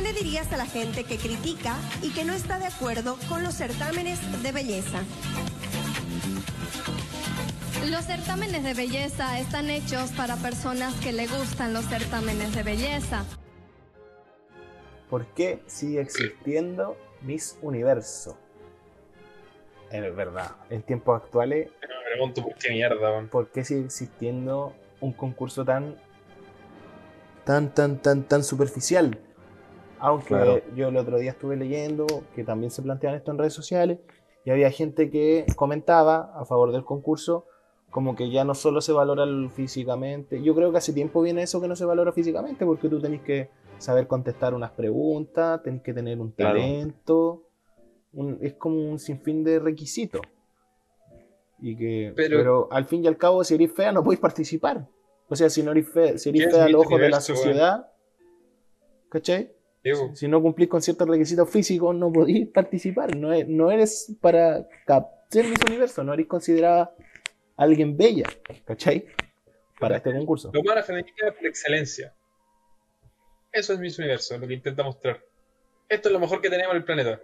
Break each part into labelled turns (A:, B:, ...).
A: ¿qué le dirías a la gente que critica y que no está de acuerdo con los certámenes de belleza?
B: Los certámenes de belleza están hechos para personas que le gustan los certámenes de belleza.
C: ¿Por qué sigue existiendo Miss Universo? Es verdad, en tiempos actuales,
D: Me pregunto por qué mierda, weón.
C: ¿por qué sigue existiendo un concurso tan tan tan tan tan superficial? Aunque
E: Claro.
C: yo el otro día estuve leyendo que también se plantean esto en redes sociales y había gente que comentaba a favor del concurso como que ya no solo se valora físicamente. Yo creo que hace tiempo viene eso que no se valora físicamente porque tú tenés que saber contestar unas preguntas, tenés que tener un
E: Claro.
C: talento. un- es como un sinfín de requisitos. Y que, pero,
D: Pero-
C: al fin y al cabo, si eres fea, no podéis participar. O sea, si no eres fea, si eres
D: ¿Qué es
C: fea a los
D: Miss
C: ojos de la sociedad, ¿cachai?
D: Digo,
C: Si no cumplís con ciertos requisitos físicos, no podéis participar. No, no eres para cap- ser Miss Universo, no eres considerada alguien bella, ¿cachai? Para este concurso.
D: lo humana femenina por excelencia. Eso es Miss Universo, lo que intenta mostrar. Esto es lo mejor que tenemos en el planeta.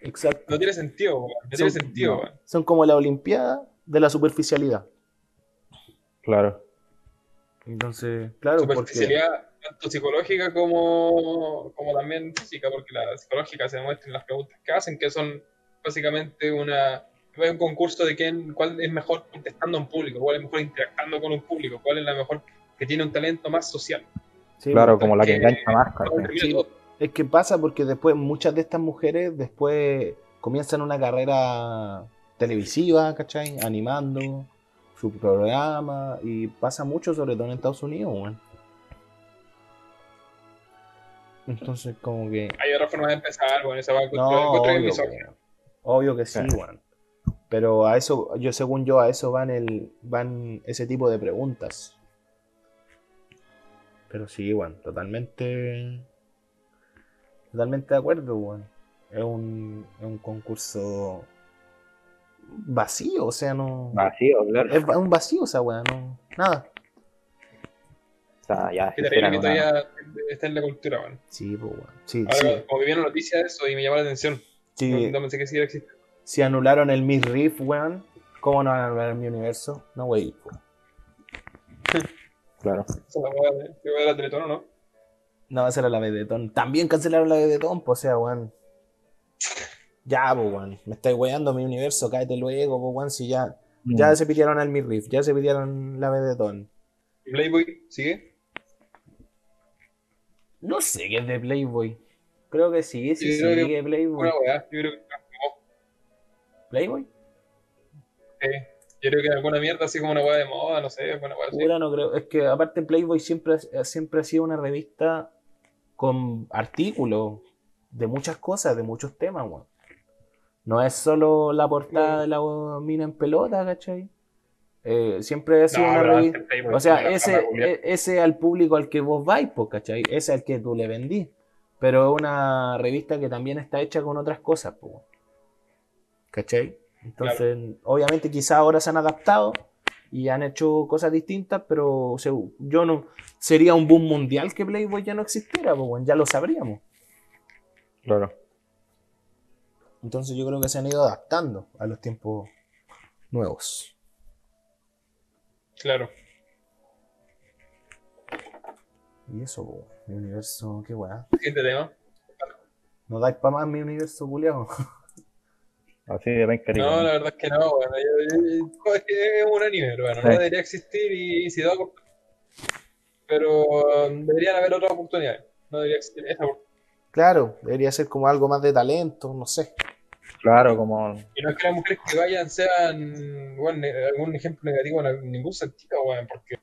C: Exacto.
D: No tiene sentido. No tiene sentido.
C: Son como la Olimpiada de la superficialidad.
E: Claro.
C: Entonces, claro, porque
D: Superficialidad tanto psicológica como, como también física, porque la psicológica se demuestra en las preguntas que hacen, que son básicamente una es un concurso de quién, cuál es mejor contestando a un público, cuál es mejor interactuando con un público, cuál es la mejor que tiene un talento más social.
C: sí,
E: Claro,
C: porque-
E: como la que
D: que-
E: engancha más.
C: Es que pasa porque después muchas de estas mujeres después comienzan una carrera televisiva, ¿cachai? Animando su programa y pasa mucho, sobre todo en Estados Unidos. Entonces, como que.
D: Hay otra forma de empezar, bueno, esa va a
C: No,
D: encontrar
C: obvio, obvio que sí. Pero a eso, yo según yo, a eso van el, van ese tipo de preguntas. Pero sí, weón, totalmente. Totalmente de acuerdo. Es un, es un concurso vacío, o sea, no.
E: Vacío, claro.
C: Es un vacío esa weá, no. Nada.
E: O sea, ya.
D: Qué terrible que todavía está en la cultura, bueno.
C: Sí, pues, weón. Sí,
D: Ahora,
C: sí.
D: como que vi una noticia de eso y me llamó la atención.
C: sí.
D: No, no pensé que sí existir.
C: Si anularon el Miss Riff, weón, ¿cómo no van a anular mi universo? No, wey.
E: Claro.
D: Esa es la hueá de, la Teletón, ¿o ¿no?
C: No, esa era la Bedetón. También cancelaron la Bedetón, pues, o sea, weón. Ya, pues, weón. Me estáis weando mi universo, cállate luego, pues, weón. Si ya, ya se pidieron al Miss Riff, ya se pidieron la Bedetón.
D: ¿Y Playboy sigue?
C: No sé qué es de Playboy. Creo que sí, sí,
D: Yo creo que-
C: sigue Playboy.
D: Una weá, yo creo que
C: ¿Playboy?
D: eh, yo creo que alguna mierda así como una weá de moda, no sé, alguna weá así.
C: No creo. Es que aparte Playboy siempre, ha- siempre ha sido una revista con artículos de muchas cosas, de muchos temas, weón. No es solo la portada de la mina en pelota, ¿cachai? Eh, siempre ha sido
D: No,
C: una revista. O sea, ese, e- ese al público al que vos vais, pues, ¿cachai? Ese al que tú le vendís. Pero es una revista que también está hecha con otras cosas, pues. ¿Cachai? Entonces, obviamente quizás ahora se han adaptado y han hecho cosas distintas, pero yo no... Sería un boom mundial que Playboy ya no existiera, pues, ya lo sabríamos.
E: Claro.
C: Entonces yo creo que se han ido adaptando a los tiempos nuevos.
D: Claro.
C: Y eso, mi universo, qué weá.
D: Siguiente tema.
C: No dais para más mi universo, culiao.
E: Así de penca
D: No, la verdad es que no, bueno, yo- yo- yo- es que es un anime, bueno, no debería existir y, si da pero um, deberían haber otras oportunidades. No debería existir esta oportunidad.
C: Claro, debería ser como algo más de talento, no sé.
E: Claro, como.
D: Y no es que las mujeres que vayan sean, bueno, algún ejemplo negativo en ningún sentido, bueno, porque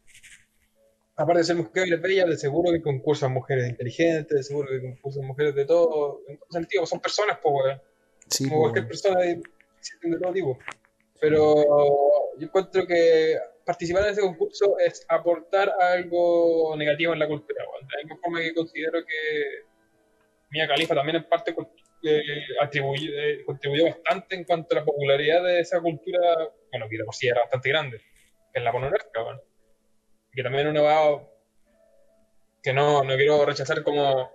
D: aparte de ser mujeres bellas, de seguro que concursan mujeres inteligentes, de seguro que concursan mujeres de todo, en todo sentido, son personas, pues, weón.
C: Sí,
D: como
C: po,
D: cualquier persona de, existen de todo tipo. Pero yo encuentro que participar en ese concurso es aportar algo negativo en la cultura. weón. De la misma forma que considero que Mia Khalifa también en parte con- eh, contribuyó bastante en cuanto a la popularidad de esa cultura, bueno, que de por sí era bastante grande, que es la pornografía, weón. que también uno va que no, no quiero rechazar como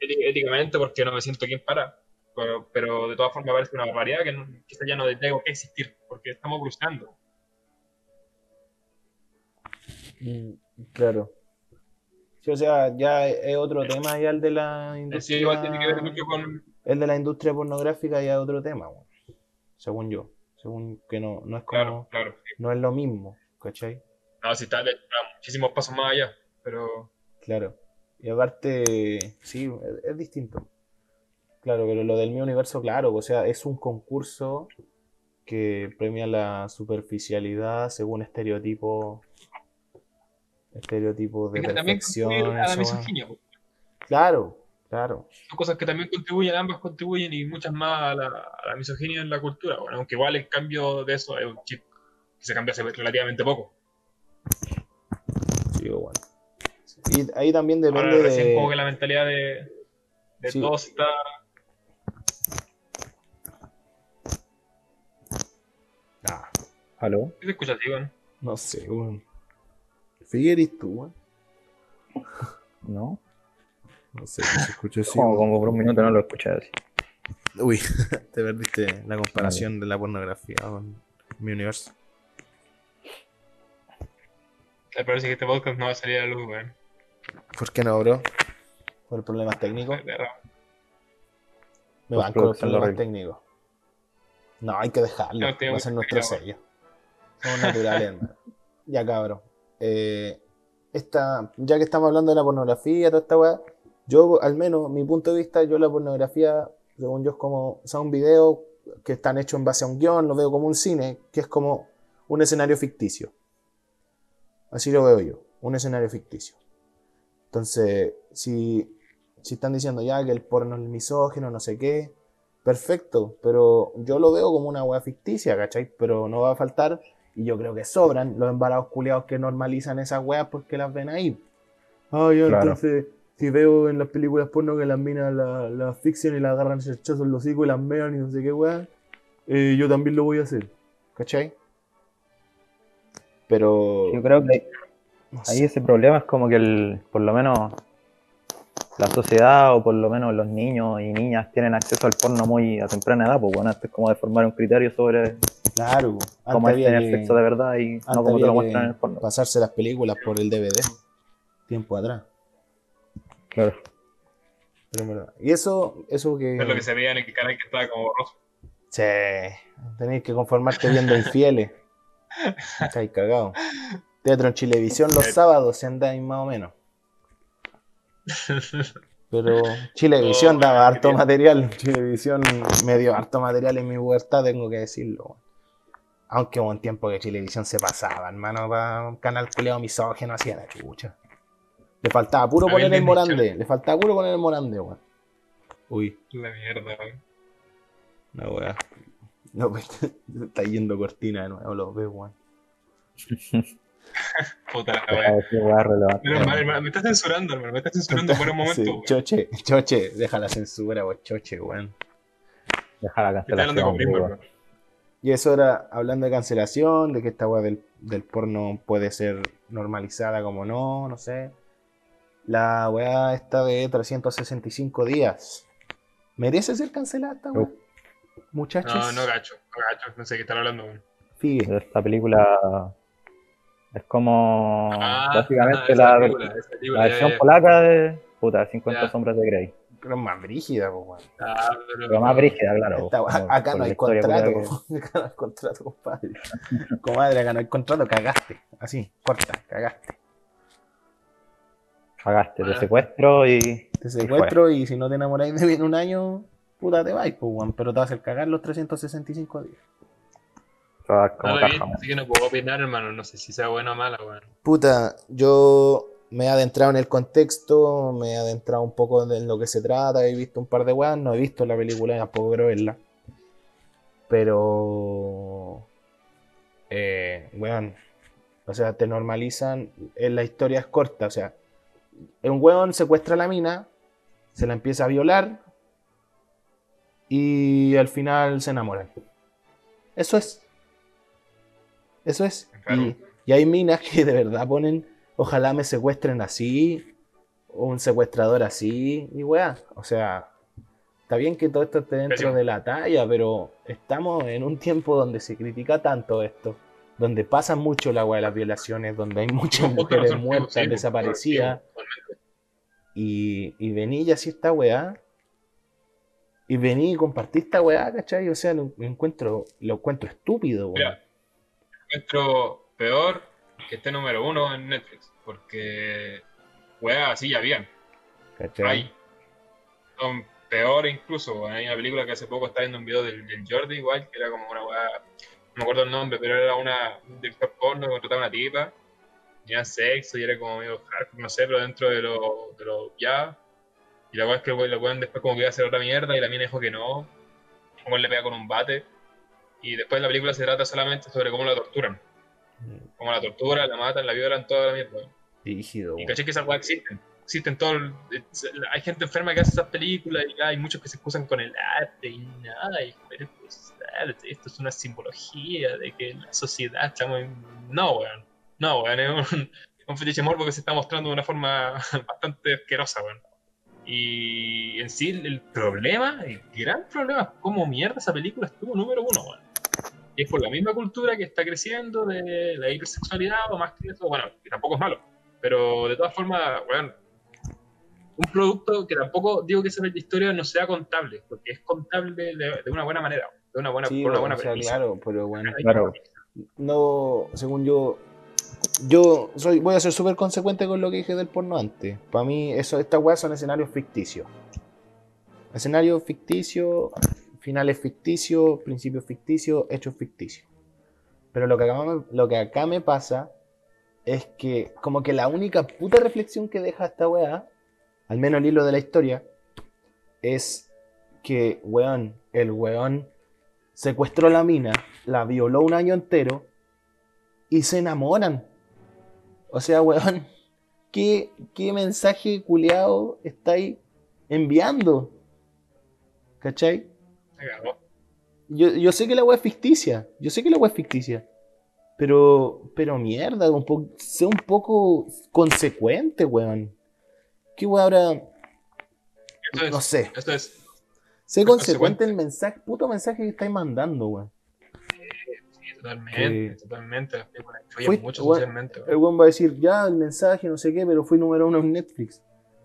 D: éti- éticamente porque no me siento quien para. Pero, pero de todas formas parece una barbaridad que, no, que ya no tenga que existir, porque estamos evolucionando.
C: Mm, Claro. Sí, o sea, ya es otro tema ya el de la
D: Sí,
C: industria.
D: igual tiene que ver mucho con...
C: El de la industria pornográfica ya es otro tema, según yo. Según que no, no es como,
D: Claro, claro. sí.
C: no es lo mismo, ¿cachai?
D: No, si está, está muchísimos pasos más allá, pero...
C: Claro. Y aparte, sí, es, es distinto. Claro, pero lo del mi universo, claro, o sea, es un concurso que premia la superficialidad según estereotipos estereotipos de
D: Es que también
C: perfección.
D: contribuye a la misoginia. pues.
C: Claro, claro.
D: Son cosas que también contribuyen, ambas contribuyen y muchas más a la, a la misoginia en la cultura. Bueno, aunque igual el cambio de eso es un chip que se cambia hace relativamente poco.
C: Sí, bueno. Y ahí también
D: Ahora
C: depende
D: recién como que
C: de.
D: la mentalidad de, de
C: Sí.
D: todos está...
C: Ah,
E: ¿Aló?
D: ¿Qué se escucha así, weón?
C: no sé, weón. Figueres tú, weón.
E: ¿No?
C: No sé, se escucha así.
E: como, como por un minuto no lo escuché así.
C: Uy, te perdiste la comparación de la pornografía con mi universo.
D: Me parece que este podcast no va a salir a la luz, weón.
C: ¿Por qué no, bro? ¿Por problemas técnicos? Me van con los problemas técnicos. No, hay que dejarlo.
D: No, tengo
C: Va a ser nuestro sello. Somos naturales, hermano. Ya, cabrón. Eh, esta, ya que estamos hablando de la pornografía, toda esta weá, yo, al menos, mi punto de vista, yo la pornografía, según yo, es como, o un video que están hechos en base a un guion, lo veo como un cine, que es como un escenario ficticio. Así lo veo yo, un escenario ficticio. Entonces, si, si están diciendo ya que el porno es misógino, no sé qué, perfecto, pero yo lo veo como una weá ficticia, ¿cachai? Pero no va a faltar, y yo creo que sobran los embarados culiados que normalizan esas weas porque las ven ahí. Ah, ya,
E: Claro.
C: entonces, si veo en las películas porno que las minas la, la asfixian y la agarran cerchazo en los hocico y las mean y no sé qué weá, eh, yo también lo voy a hacer, ¿cachai? Pero...
E: Yo creo que
C: no
E: ahí
C: sé.
E: ese problema es como que el, por lo menos la sociedad o por lo menos los niños y niñas tienen acceso al porno muy a temprana edad, pues bueno, antes como de formar un criterio sobre
C: Claro, antes
E: es tener
C: que-
E: sexo de verdad y no como te lo muestran en el porno.
C: Pasarse las películas por el DVD, tiempo atrás.
E: Claro.
C: Pero en verdad. Y eso, eso que...
D: Es lo que se veía en el canal que estaba como borroso.
C: Sí, tenéis que conformarte viendo infieles. Estáis cagados. Teatro en Chilevisión los sábados, si andáis más o menos. Pero Chilevisión
D: Oh,
C: daba harto material. Chilevisión me dio harto material en mi pubertad, tengo que decirlo. Weón. Aunque hubo un tiempo que Chilevisión se pasaba, hermano, para un canal culeado misógeno, hacía la chucha. Le faltaba puro poner
D: el
C: morande, le faltaba puro poner el morande, weón. Uy.
D: La mierda, weón.
C: La weá. No, pues, está yendo cortina de nuevo, lo veo, weón.
D: Puta la weá. Menos mal, hermano, me estás censurando, hermano. Me estás censurando por un momento.
C: Sí,
D: weón.
C: choche, choche, deja la censura, weón, choche, weón.
E: Deja la
D: hablando
E: cancelación.
D: con primo,
E: weón.
D: hermano.
C: Y eso era hablando de cancelación, de que esta weá del, del porno puede ser normalizada como no, no sé. La weá esta de 365 días. ¿Merece ser cancelada esta weá? Muchachos.
D: No, no gacho, no gacho. No sé qué están hablando.
C: Figue.
E: Esta película es como
D: Ah,
E: básicamente la,
D: película, esa película,
E: la
D: ya,
E: versión
D: ya, ya.
E: polaca de puta, 50
D: Ya.
E: sombras de Grey.
C: Pero más brígida, po, weón.
D: Ah, pero-
E: Pero más brígida, claro.
C: Esta weá-
E: como
C: acá no hay contrato. Acá no hay contrato, compadre. Comadre, acá no hay contrato, cagaste. Así, corta, cagaste.
E: Cagaste,
D: Ah.
E: te secuestro y.
C: Te secuestro y si no te enamoráis de mí en un año, puta te vais, pues, weón. Pero te vas a hacer cagar los 365 días.
E: como
D: No así que no puedo opinar, hermano. No sé si sea buena o mala, weón.
C: Puta, yo me he adentrado en el contexto, me he adentrado un poco en lo que se trata, he visto un par de weas, no he visto la película, tampoco quiero verla. Pero. Eh, weón. O sea, te normalizan. eh, la historia es corta, o sea. Un weón secuestra a la mina, se la empieza a violar. Y al final se enamoran. Eso es. Eso es.
D: Claro.
C: Y, y hay minas que de verdad ponen, ojalá me secuestren así, un secuestrador así y weá. O sea, está bien que todo esto esté dentro
D: Pésimo.
C: de la talla, pero estamos en un tiempo donde se critica tanto esto, donde pasa mucho la weá de las violaciones, donde hay muchas mujeres muertas, desaparecidas, y, y vení y así esta weá. Y vení y compartí esta weá, ¿cachai? O sea, lo encuentro, lo encuentro estúpido, weón.
D: Mira, encuentro peor que esté número uno en Netflix, porque weas así ya.
C: ¿cachai?
D: Hay. Son peores incluso. Hay una película que hace poco estaba viendo un video del, del Jordi igual, que era como una weá, no me acuerdo el nombre, pero era una un director porno que contrataba una tipa, tenía sexo y era como medio hardcore, no sé, pero dentro de lo, de lo ya. Y la weá es que el weón- el después como que iba a hacer otra mierda y la mina dijo que no. Como le pega con un bate. Y después la película se trata solamente sobre cómo la torturan. Cómo la torturan, la matan, la violan, toda la mierda.
C: Dirigido,
D: Y caché que esas weas existen. Existen todo. el- hay gente enferma que hace esas películas y hay muchos que se excusan con el arte y nada. Y pero pues, esto es una simbología de que la sociedad estamos. No, weón. No, weón. Es un, un fetiche morbo que se está mostrando de una forma bastante asquerosa, weón. Y en sí, el problema, el gran problema, es cómo mierda esa película estuvo número uno, weón. Y es por la misma cultura que está creciendo de la hipersexualidad o más que eso. Bueno, que tampoco es malo. Pero de todas formas, weón, un producto que tampoco digo que esa historia no sea contable, porque es contable de, de una buena manera, de una buena,
C: Sí,
D: por una buena
C: o sea,
D: premisa.
C: claro, pero bueno.
E: Claro.
C: no, según yo, yo soy, voy a ser súper consecuente con lo que dije del porno antes. Para mí, eso, estas weas son escenarios ficticios. Escenarios ficticios, finales ficticios, principios ficticios, hechos ficticios. Pero lo que, acá me, pasa es que como que la única puta reflexión que deja esta wea, al menos el hilo de la historia, es que, weón, el weón secuestró la mina, la violó un año entero y se enamoran. O sea, weón, ¿qué, qué mensaje culeado estáis enviando? ¿Cachai? Yo, yo sé que la weá es ficticia, yo sé que la weá es ficticia. Pero, pero mierda, un po- sé un poco consecuente, weón. ¿Qué weá ahora?
D: Esto es,
C: No sé.
D: esto es
C: Sé
D: es
C: consecuente
D: consecuente.
C: el mensaje, puto mensaje que estáis mandando, weón.
D: sí, totalmente,
C: Que-
D: totalmente. Las películas influyen mucho socialmente. weón.
C: El weón va a decir, ya, el mensaje, no sé qué, pero fui número uno en Netflix.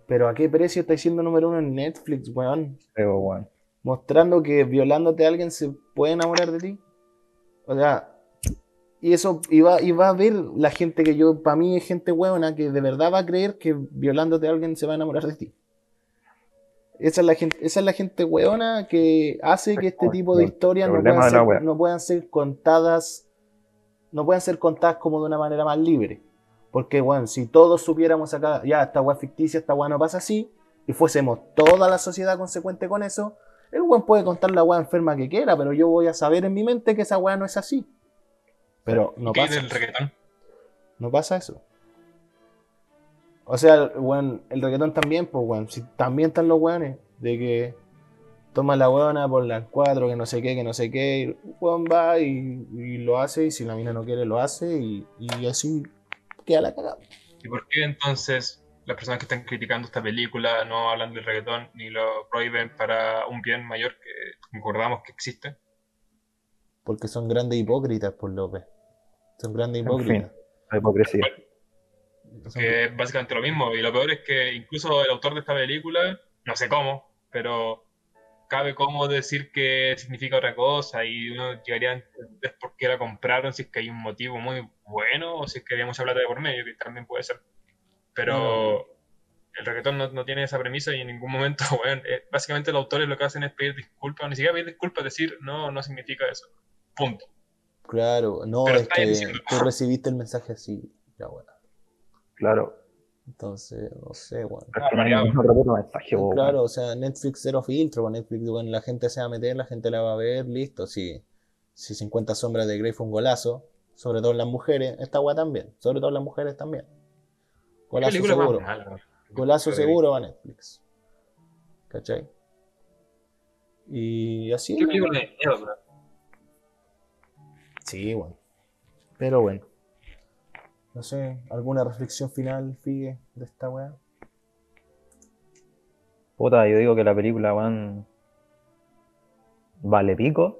C: Pero ¿a qué precio estáis siendo número uno en Netflix, weón?
E: Pero, weón.
C: Mostrando que violándote a alguien se puede enamorar de ti. O sea, y eso, y va, y va a ver la gente que yo, para mí es gente huevona que de verdad va a creer que violándote a alguien se va a enamorar de ti. Esa es la gente, esa es la gente huevona que hace que este tipo de historias no puedan, ser,
E: wea.
C: no puedan ser contadas, no puedan ser contadas como de una manera más libre. Porque, bueno, si todos supiéramos acá, ya, esta weá ficticia, esta weá no pasa así, y fuésemos toda la sociedad consecuente con eso, el weón puede contar la weá enferma que quiera, pero yo voy a saber en mi mente que esa weá no es así. Pero no
D: ¿Qué
C: pasa.
D: es el reggaetón?
C: No pasa eso. O sea, weón, el reggaetón también, pues, weón. Si también están los weones de que toma la weona por las cuatro, que no sé qué, que no sé qué. Y weón va y, y lo hace, y si la mina no quiere, lo hace, y, y así queda la cagada.
D: ¿Y por qué entonces las personas que están criticando esta película no hablan del reggaetón ni lo prohíben para un bien mayor que concordamos que existe?
C: Porque son grandes hipócritas, por López. Son grandes
E: En
C: hipócritas.
E: La hipocresía.
D: Que es básicamente lo mismo. Y lo peor es que incluso el autor de esta película, no sé cómo, pero cabe cómo decir que significa otra cosa y uno llegaría a entender por qué la compraron, si es que hay un motivo muy bueno o si es que había mucha plata de por medio, que también puede ser. Pero el reggaetón no, no tiene esa premisa y en ningún momento, bueno, eh, básicamente los autores lo que hacen es pedir disculpas, ni siquiera pedir disculpas, decir, no, no significa eso. Punto.
C: Claro, no,
D: Pero
C: es que
D: diciendo-
C: tú recibiste el mensaje así. Ya, bueno.
E: Claro.
C: Entonces, no sé, weón.
E: Pero es que no hay
D: variado.
E: ningún otro puto mensaje, po,
C: Claro, o sea, Netflix cero filtro, Netflix, bueno, la gente se va a meter, la gente la va a ver, listo. Si, si 50 sombras de Grey fue un golazo, sobre todo en las mujeres, esta weá también, sobre todo en las mujeres también.
D: ¿Qué
C: Golazo seguro,
D: mala,
C: golazo
D: Pero-
C: seguro va Netflix. ¿Cachai? Y así.
D: ¿Qué película de miedo, weón?
C: Sí, bueno. Pero bueno. No sé, ¿alguna reflexión final, Figue, de esta weá?
E: Puta, yo digo que la película, weón, vale pico,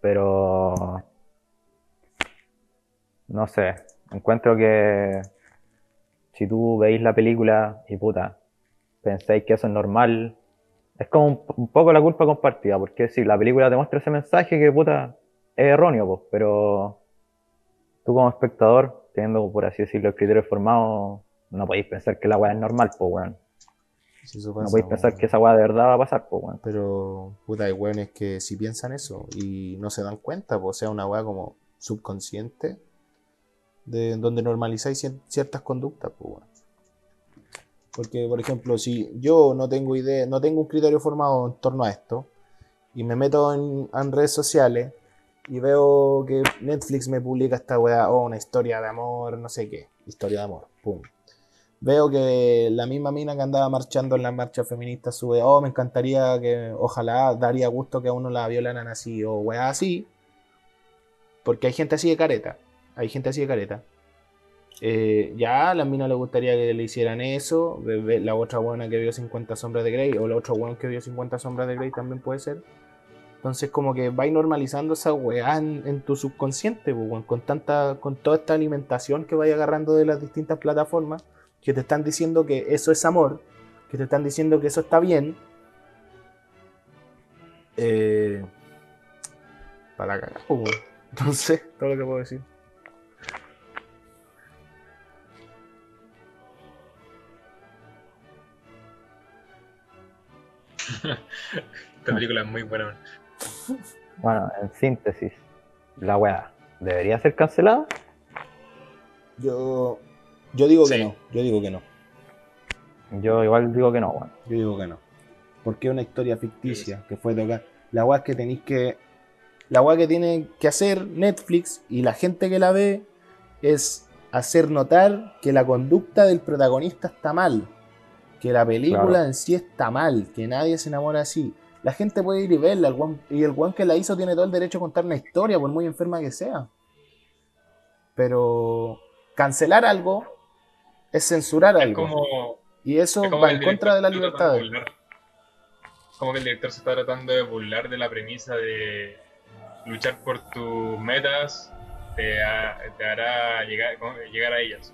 E: pero no sé, encuentro que si tú veis la película y puta, pensáis que eso es normal, es como un, un poco la culpa compartida, porque si la película te muestra ese mensaje que puta es erróneo, pues, pero tú como espectador, teniendo por así decirlo el criterio formado, no podéis pensar que la weá es normal, pues weón.
C: Si
E: No podéis pensar que esa weá de verdad va a pasar, pues weón.
C: Pero, puta, hay weones que si piensan eso y no se dan cuenta, pues, o sea, una weá como subconsciente, de donde normalizáis cier- ciertas conductas, pues. Porque, por ejemplo, si yo no tengo idea, no tengo un criterio formado en torno a esto, y me meto en, redes sociales y veo que Netflix me publica esta weá, o una historia de amor, no sé qué, historia de amor, pum. Veo que la misma mina que andaba marchando en la marcha feminista sube, oh, me encantaría que, ojalá, daría gusto que a uno la violaran así, o weá así. Porque hay gente así de careta, hay gente así de careta. Eh, ya a la mina le gustaría que le hicieran eso, la otra buena que vio 50 sombras de Grey, o la otra buena que vio 50 sombras de Grey también puede ser. Entonces como que vais normalizando esa weá en, tu subconsciente, con tanta, con toda esta alimentación que vais agarrando de las distintas plataformas, que te están diciendo que eso es amor, que te están diciendo que eso está bien. Eh, para cagar. Entonces, todo lo que puedo decir.
D: Esta película es muy buena.
E: Bueno, en síntesis, la weá debería ser cancelada.
C: Yo, yo digo que no, yo digo que no,
E: Yo igual digo que no, weón.
C: yo digo que no. Porque es una historia ficticia que fue tocar. La weá es que tenéis que. La weá que tiene que hacer Netflix y la gente que la ve es hacer notar que la conducta del protagonista está mal. Que la película
E: Claro.
C: en sí está mal, que nadie se enamora así. La gente puede ir y verla, el y el weón que la hizo tiene todo el derecho a contar una historia, por muy enferma que sea. Pero cancelar algo es censurar
D: Es
C: algo.
D: como,
C: Y eso
D: es como
C: va en contra de la libertad.
D: de. Como que el director se está tratando de burlar de la premisa de luchar por tus metas te, ha- te hará llegar, llegar a ellas.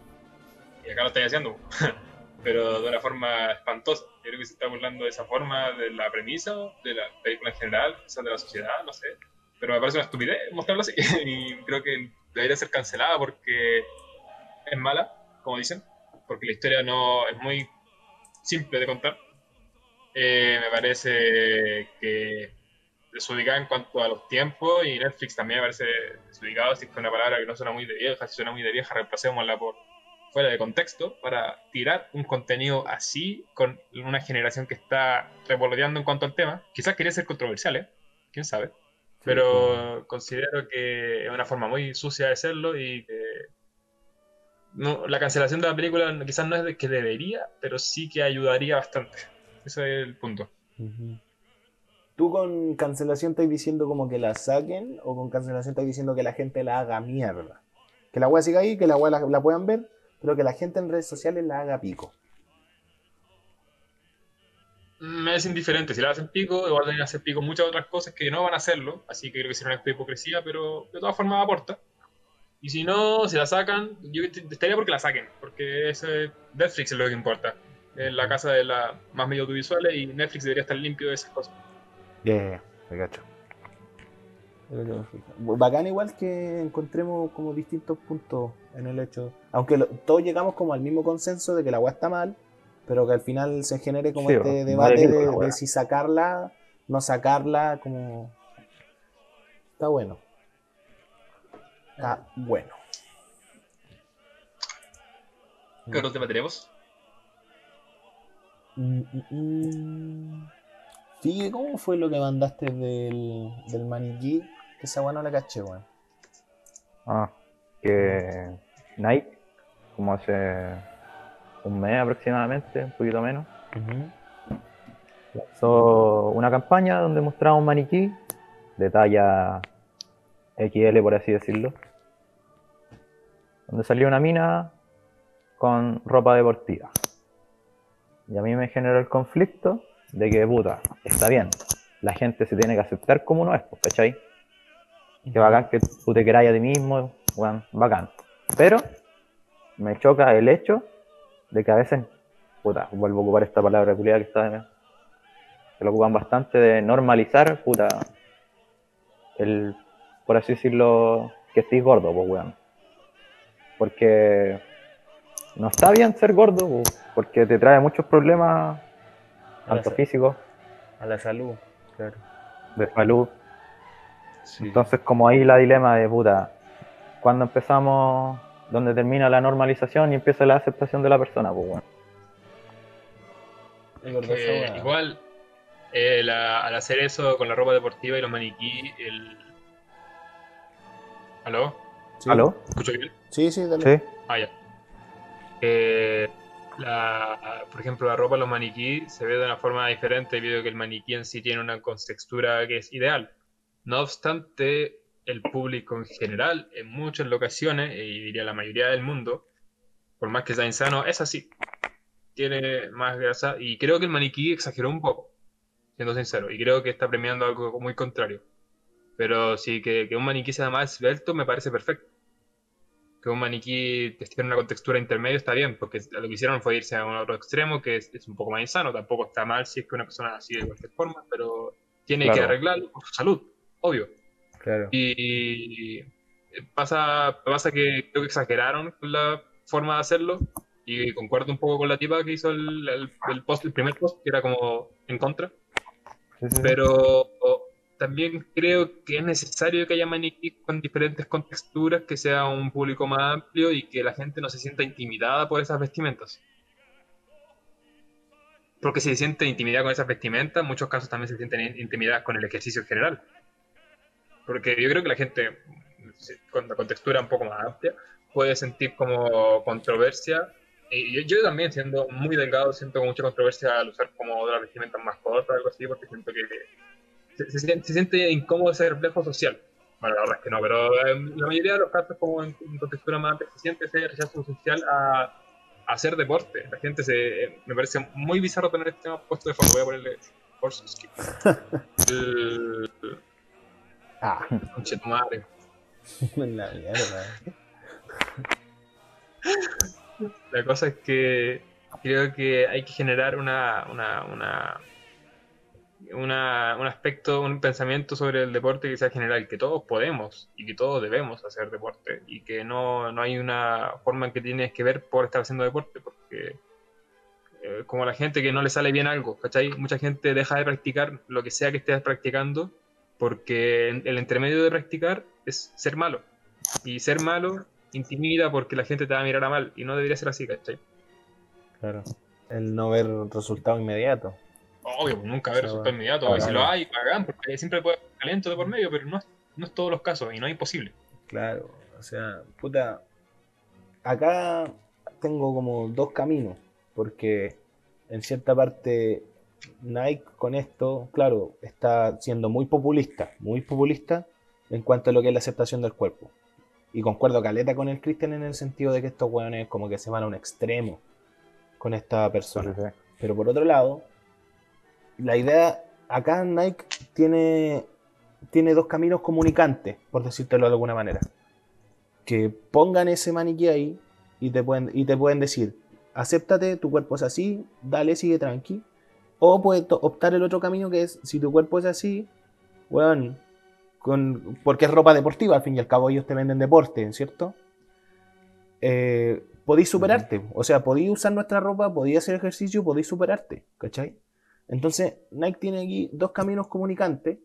D: Y acá lo estáis haciendo, pero de una forma espantosa. Yo creo que se está burlando de esa forma de la premisa, de la película en general, quizás de la sociedad, no sé. Pero me parece una estupidez mostrarlo así. Y creo que debería ser cancelada porque es mala, como dicen, porque la historia no es muy simple de contar. Eh, me parece que desubicada en cuanto a los tiempos y Netflix también me parece desubicado, si es que una palabra que no suena muy de vieja, si suena muy de vieja, reemplacémosla por fuera de contexto para tirar un contenido así con una generación que está revoloteando en cuanto al tema. Quizás quería ser controversial, ¿eh? ¿Quién sabe? Pero considero que es una forma muy sucia de hacerlo y que no, la cancelación de la película quizás no es de que debería, pero sí que ayudaría bastante. Ese es el punto.
C: ¿Tú con cancelación estás diciendo como que la saquen o con cancelación estás diciendo que la gente la haga mierda? Que la wea siga ahí, que la wea la, la puedan ver, pero que la gente en redes sociales la haga pico.
D: Me es indiferente, si la hacen pico, igual deben hacer pico muchas otras cosas que no van a hacerlo, así que creo que será una hipocresía, pero de todas formas aporta. Y si no, si la sacan, yo estaría porque la saquen, porque Netflix es lo que importa. Es la casa de las más medio audiovisuales y Netflix debería estar limpio de esas cosas.
C: Yeah, me cacho. Bacán igual que encontremos como distintos puntos en el hecho. Aunque lo- todos llegamos como al mismo consenso de que la weá está mal, pero que al final se genere como
E: Sí,
C: este debate de, si sacarla, no sacarla, como... Está bueno. Está bueno.
D: ¿Qué otro tema tenemos?
C: Mm, mm, mm. Figue, ¿cómo fue lo que mandaste del, del maniquí? Que esa weá no la caché, weón.
E: Ah, que Nike, como hace un mes aproximadamente, un poquito menos, lanzó una campaña donde mostraba un maniquí de talla XL, por así decirlo, donde salió una mina con ropa deportiva. Y a mí me generó el conflicto de que, puta, está bien, la gente se tiene que aceptar como uno es, pues, ¿cachai? Que bacán que tú te queráis a ti mismo, weón, bacán. Pero me choca el hecho de que a veces, puta, vuelvo a ocupar esta palabra culiada que está, que lo ocupan bastante, de normalizar, puta, el, por así decirlo, que estéis gordo, pues, weón. Porque no está bien ser gordo, pues, porque te trae muchos problemas, tanto físicos,
C: A la salud, claro.
E: de salud.
C: Sí.
E: Entonces, como ahí la dilema de puta, cuando empezamos, donde termina la normalización y empieza la aceptación de la persona, pues bueno.
D: Que igual, eh, la- al hacer eso con la ropa deportiva y los maniquí, el. ¿Aló?
C: Sí.
E: ¿Aló?
D: ¿Escucho bien?
C: Sí, sí, dale.
E: Sí,
D: Ah, ya. Eh, la, por ejemplo, la ropa de los maniquí se ve de una forma diferente debido a que el maniquí en sí tiene una contextura que es ideal. No obstante, el público en general, en muchas ocasiones, y diría la mayoría del mundo, por más que sea insano, es así. Tiene más grasa y creo que el maniquí exageró un poco, siendo sincero, y creo que está premiando algo muy contrario. Pero sí, que, que un maniquí sea más esbelto me parece perfecto que un maniquí tiene una contextura intermedio está bien, porque lo que hicieron fue irse a un otro extremo que es, es un poco más insano, tampoco está mal si es que una persona así de cualquier forma, pero tiene
E: Claro.
D: que arreglarlo por su salud, obvio.
C: Claro.
D: Y pasa, pasa que creo que exageraron con la forma de hacerlo y concuerdo un poco con la tipa que hizo el, el- el post, el primer post, que era como en contra.
E: sí, sí, sí.
D: Pero también creo que es necesario que haya maniquís con diferentes contexturas, que sea un público más amplio y que la gente no se sienta intimidada por esas vestimentas. Porque si se siente intimidada con esas vestimentas, en muchos casos también se sienten in- intimidadas con el ejercicio en general. Porque yo creo que la gente con la contextura un poco más amplia puede sentir como controversia. Y yo, yo también, siendo muy delgado, siento mucha controversia al usar como otras vestimentas más cortas, algo así, porque siento que se, se siente, se siente incómodo ese reflejo social. Bueno, la verdad es que no, pero en la mayoría de los casos, como en, en contextura más amplia, se siente ese rechazo social a, a hacer deporte. La gente se. eh, me parece muy bizarro tener este tema puesto de fondo. Voy a ponerle. El.
C: Ah,
D: Conche tu madre.
C: la mierda.
D: La cosa es que creo que hay que generar una, una, una, una- un aspecto, un pensamiento sobre el deporte que sea general, que todos podemos y que todos debemos hacer deporte y que no, no hay una forma en que tienes que ver por estar haciendo deporte, porque eh, como la gente que no le sale bien algo, ¿cachai? Mucha gente deja de practicar lo que sea que estés practicando porque el entremedio de practicar es ser malo. Y ser malo intimida porque la gente te va a mirar a mal y no debería ser así, ¿cachai?
C: Claro. El no ver resultado inmediato.
D: Obvio, pues, nunca
C: Claro.
D: resultado inmediato.
C: Claro.
D: Y si lo hay, pagan, porque siempre puede haber talento de por medio, pero no es, no es todos los casos y no es imposible.
C: Claro. O sea, puta. Acá tengo como dos caminos. Porque en cierta parte Nike con esto, claro, está siendo muy populista. Muy populista en cuanto a lo que es la aceptación del cuerpo. Y concuerdo caleta con el Christian en el sentido de que estos weones como que se van a un extremo con esta persona.
E: Sí, sí.
C: Pero por otro lado, la idea, acá Nike tiene, tiene dos caminos comunicantes, por decírtelo de alguna manera. Que pongan ese maniquí ahí y te pueden, y te pueden decir, acéptate, tu cuerpo es así, dale, sigue tranqui. O puedes optar el otro camino que es, si tu cuerpo es así, weón, con, porque es ropa deportiva, al fin y al cabo ellos te venden deporte, ¿cierto? Eh, podéis superarte, o sea, podéis usar nuestra ropa, podéis hacer ejercicio, podéis superarte, ¿cachai? Entonces, Nike tiene aquí dos caminos comunicantes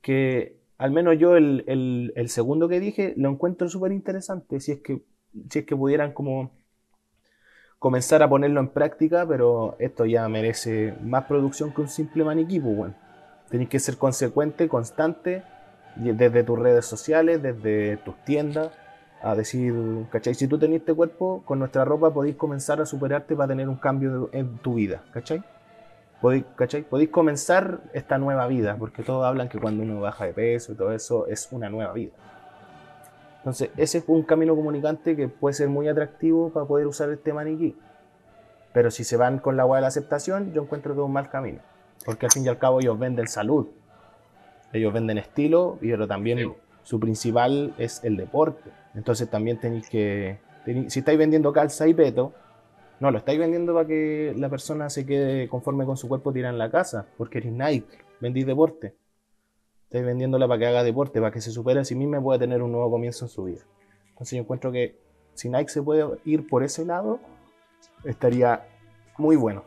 C: que al menos yo el, el- el segundo que dije lo encuentro súper interesante si es que si es que pudieran como comenzar a ponerlo en práctica, pero esto ya merece más producción que un simple maniquí, pues bueno. Tenéis que ser consecuente, constante, desde tus redes sociales, desde tus tiendas, a decir, ¿cachai? Si tú tenés este cuerpo, con nuestra ropa podéis comenzar a superarte para tener un cambio en tu vida, ¿cachai? Podéis, ¿cachai? Podéis comenzar esta nueva vida, porque todos hablan que cuando uno baja de peso y todo eso es una nueva vida. Entonces, ese es un camino comunicante que puede ser muy atractivo para poder usar este maniquí. Pero si se van con la hueá de la aceptación, yo encuentro que es un mal camino. Porque al fin y al cabo ellos venden salud. Ellos venden estilo, pero también
D: Sí.
C: su principal es el deporte. Entonces también tenéis que. si estáis vendiendo calza y peto, no lo estáis vendiendo para que la persona se quede conforme con su cuerpo tirada en la casa, porque eres Nike, vendís deporte. Estáis vendiéndola para que haga deporte, para que se supere a sí misma y pueda tener un nuevo comienzo en su vida. Entonces yo encuentro que si Nike se puede ir por ese lado, estaría muy bueno.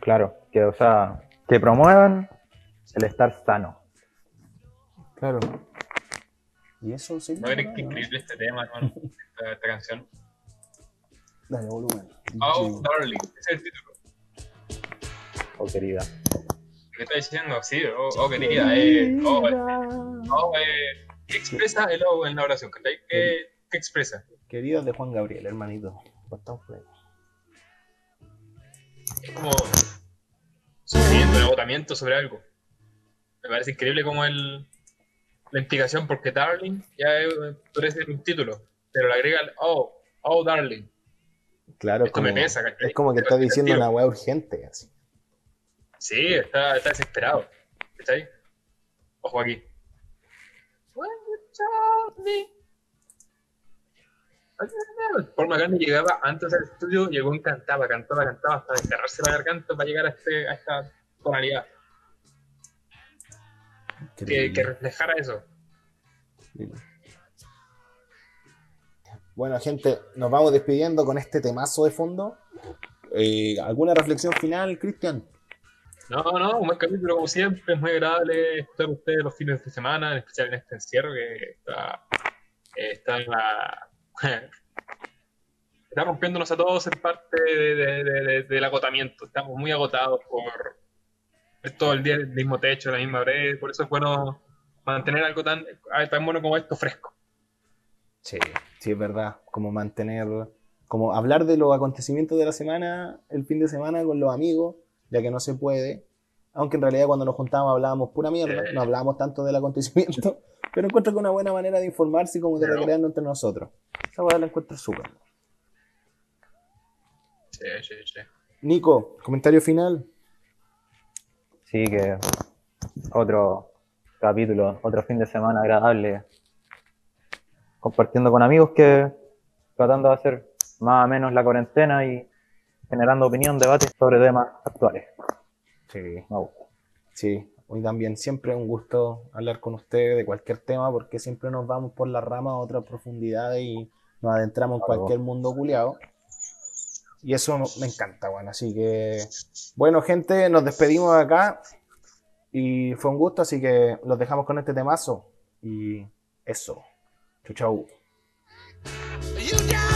E: Claro, que, o sea, que promuevan el estar sano.
C: Claro. Y eso sí.
D: No eres que increíble este tema, hermano. Esta, esta canción.
C: Dale, volumen.
D: Oh,
C: Sí.
D: Darling. Ese es el título.
E: Oh, querida.
D: ¿Qué está diciendo? Sí, oh, oh querida. Eh, oh, eh, oh, eh, ¿Qué expresa el oh en la oración? ¿cachai? ¿Qué, ¿Qué expresa?
C: Queridos de Juan Gabriel, hermanito. Bastante bueno.
D: Es como sufrimiento, el agotamiento sobre algo. Me parece increíble como el, la implicación, porque Darling ya ser un título, pero le agrega el oh, oh, Darling.
C: Claro, es
D: Esto
C: como,
D: me pesa, ¿cachai?
C: es como que está diciendo una weá urgente. Así.
D: Sí, está, está desesperado. ¿Cachai? Ojo aquí. Paul McCartney llegaba antes al estudio, llegó y cantaba, cantaba, cantaba hasta desgarrarse la garganta para llegar a, este, a esta tonalidad. Que, que reflejara eso.
C: Bueno, gente, nos vamos despidiendo con este temazo de fondo. Eh, ¿Alguna reflexión final, Cristian?
D: No, no, un buen capítulo como siempre, es muy agradable estar ustedes los fines de semana, en especial en este encierro que está, eh, está está rompiéndonos a todos en parte de- de- de- de- del agotamiento. Estamos muy agotados por todo el día el mismo techo, la misma pared, por eso es bueno mantener algo tan, tan bueno como esto fresco.
C: Sí, sí, es verdad. Como mantener, como hablar de los acontecimientos de la semana, el fin de semana con los amigos, ya que no se puede. Aunque en realidad cuando nos juntábamos hablábamos pura mierda, no hablábamos tanto del acontecimiento, pero encuentro que es una buena manera de informarse y como de recrearnos entre nosotros. Esa weá la encuentro súper.
D: Sí, sí, sí.
C: Nico, comentario final.
E: Sí, que otro capítulo, otro fin de semana agradable, compartiendo con amigos que tratando de hacer más o menos la cuarentena y generando opinión, debate sobre temas actuales.
C: Sí.
E: Me gusta.
C: Sí, hoy también siempre es un gusto hablar con ustedes de cualquier tema porque siempre nos vamos por la rama a otra profundidad y nos adentramos en
E: Claro.
C: cualquier mundo culiado. Y eso me encanta, bueno. Así que, bueno, gente, nos despedimos de acá y fue un gusto, así que los dejamos con este temazo. Y eso. Chau, chau.
F: You got